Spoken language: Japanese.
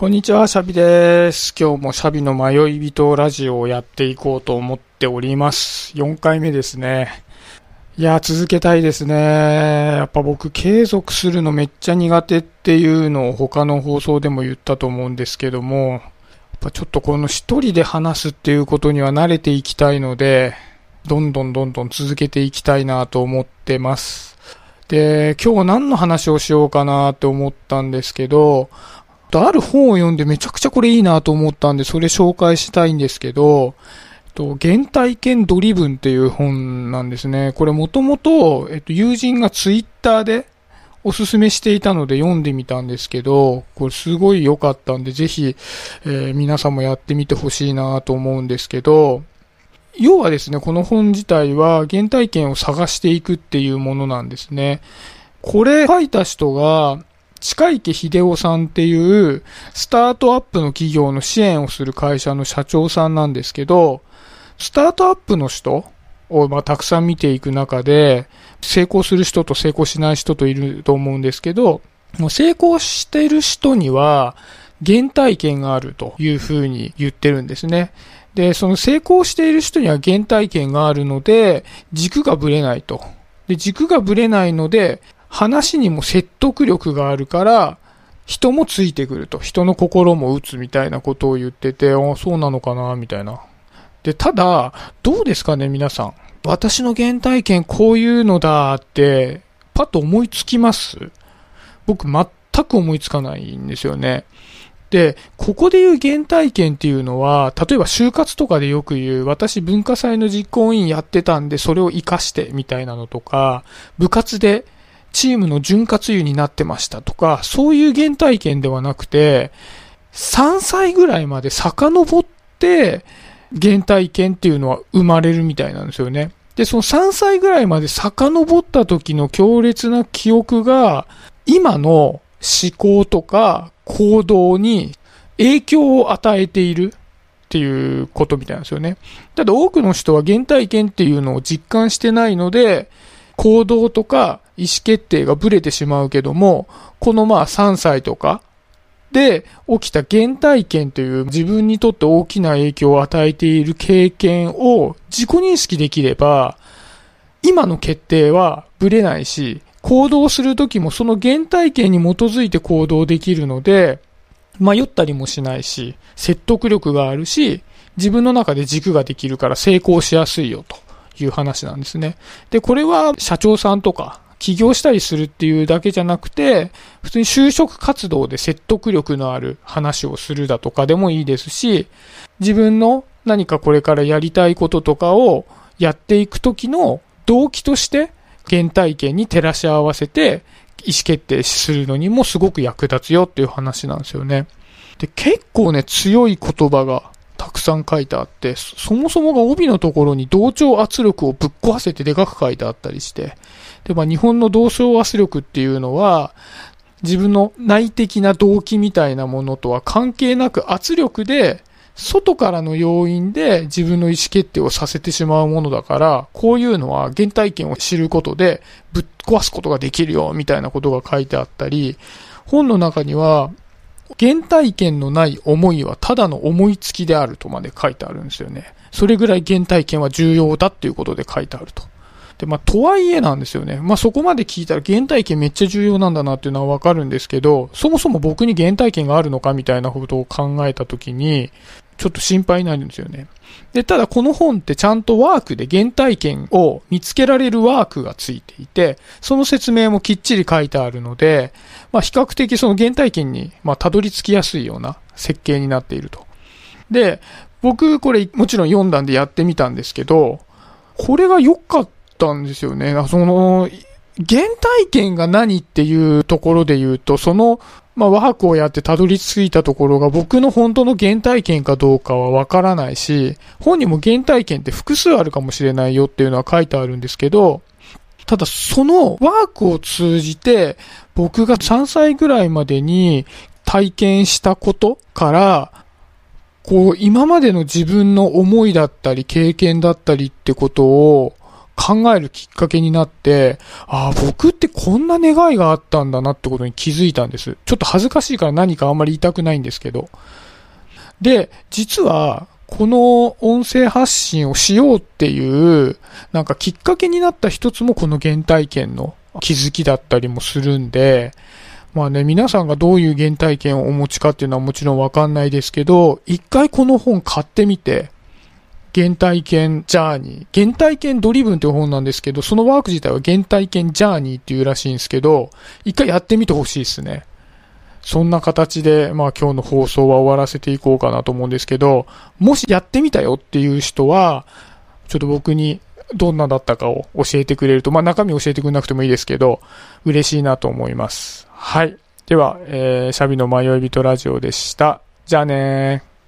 こんにちは、シャビです。今日もシャビの迷い人ラジオをやっていこうと思っております。4回目ですね。いや、続けたいですね。やっぱ僕、継続するのめっちゃ苦手っていうのを他の放送でも言ったと思うんですけども、やっぱちょっとこの一人で話すっていうことには慣れていきたいので、どんどんどんどん続けていきたいなと思ってます。で、今日何の話をしようかなって思ったんですけど、とある本を読んでめちゃくちゃこれいいなと思ったんで、それ紹介したいんですけど、と、原体験ドリブンっていう本なんですね。これもともと、えっと、友人がツイッターでおすすめしていたので読んでみたんですけど、これすごい良かったんで、ぜひ、えー、皆さんもやってみてほしいなと思うんですけど、要はですね、この本自体は原体験を探していくっていうものなんですね。これ書いた人が、近池秀夫さんっていうスタートアップの企業の支援をする会社の社長さんなんですけど、スタートアップの人をまたくさん見ていく中で、成功する人と成功しない人といると思うんですけど、成功してる人には原体験があるというふうに言ってるんですね。で、その成功している人には原体験があるので、軸がぶれないと。で、軸がぶれないので、話にも説得力があるから、人もついてくると。人の心も打つみたいなことを言ってて、あそうなのかな、みたいな。で、ただ、どうですかね、皆さん。私の原体験こういうのだって、パッと思いつきます？僕全く思いつかないんですよね。で、ここで言う原体験っていうのは、例えば就活とかでよく言う、私文化祭の実行委員やってたんで、それを活かしてみたいなのとか、部活でチームの潤滑油になってましたとか、そういう原体験ではなくて、3歳ぐらいまで遡って、原体験っていうのは生まれるみたいなんですよね。で、その3歳ぐらいまで遡った時の強烈な記憶が、今の思考とか行動に影響を与えているっていうことみたいなんですよね。ただ多くの人は原体験っていうのを実感してないので、行動とか意思決定がブレてしまうけども、このまあ3歳とかで起きた原体験という自分にとって大きな影響を与えている経験を自己認識できれば、今の決定はブレないし、行動するときもその原体験に基づいて行動できるので、迷ったりもしないし、説得力があるし、自分の中で軸ができるから成功しやすいよと。いう話なんですね。で、これは社長さんとか、起業したりするっていうだけじゃなくて、普通に就職活動で説得力のある話をするだとかでもいいですし、自分の何かこれからやりたいこととかをやっていくときの動機として原体験に照らし合わせて意思決定するのにもすごく役立つよっていう話なんですよね。で、結構ね、強い言葉がたくさん書いてあって、そもそもが帯のところに同調圧力をぶっ壊せてでかく書いてあったりして、で、まあ日本の同調圧力っていうのは、自分の内的な動機みたいなものとは関係なく圧力で、外からの要因で自分の意思決定をさせてしまうものだから、こういうのは原体験を知ることでぶっ壊すことができるよ、みたいなことが書いてあったり、本の中には、原体験のない思いはただの思いつきであるとまで書いてあるんですよね。それぐらい原体験は重要だっていうことで書いてあると。で、まあ、とはいえなんですよね。まあ、そこまで聞いたら原体験めっちゃ重要なんだなっていうのはわかるんですけど、そもそも僕に原体験があるのかみたいなことを考えたときに、ちょっと心配になるんですよね。で、ただこの本ってちゃんとワークで原体験を見つけられるワークがついていて、その説明もきっちり書いてあるので、まあ比較的その原体験に、まあたどり着きやすいような設計になっていると。で、僕これもちろん読んだんでやってみたんですけど、これが良かっったんですよね。その、原体験が何っていうところで言うと、そのまあ、ワークをやってたどり着いたところが僕の本当の原体験かどうかはわからないし、本にも原体験って複数あるかもしれないよっていうのは書いてあるんですけど、ただそのワークを通じて僕が3歳ぐらいまでに体験したことから、こう今までの自分の思いだったり経験だったりってことを考えるきっかけになって、ああ、僕ってこんな願いがあったんだなってことに気づいたんです。ちょっと恥ずかしいから何かあんまり言いたくないんですけど。で、実は、この音声発信をしようっていう、なんかきっかけになった一つもこの原体験の気づきだったりもするんで、まあね、皆さんがどういう原体験をお持ちかっていうのはもちろんわかんないですけど、一回この本買ってみて、原体験ジャーニー。原体験ドリブンっていう本なんですけど、そのワーク自体は原体験ジャーニーっていうらしいんですけど、一回やってみてほしいですね。そんな形で、まあ今日の放送は終わらせていこうかなと思うんですけど、もしやってみたよっていう人は、ちょっと僕にどんなだったかを教えてくれると、まあ中身教えてくれなくてもいいですけど、嬉しいなと思います。はい。では、えー、シャビの迷い人ラジオでした。じゃあねー。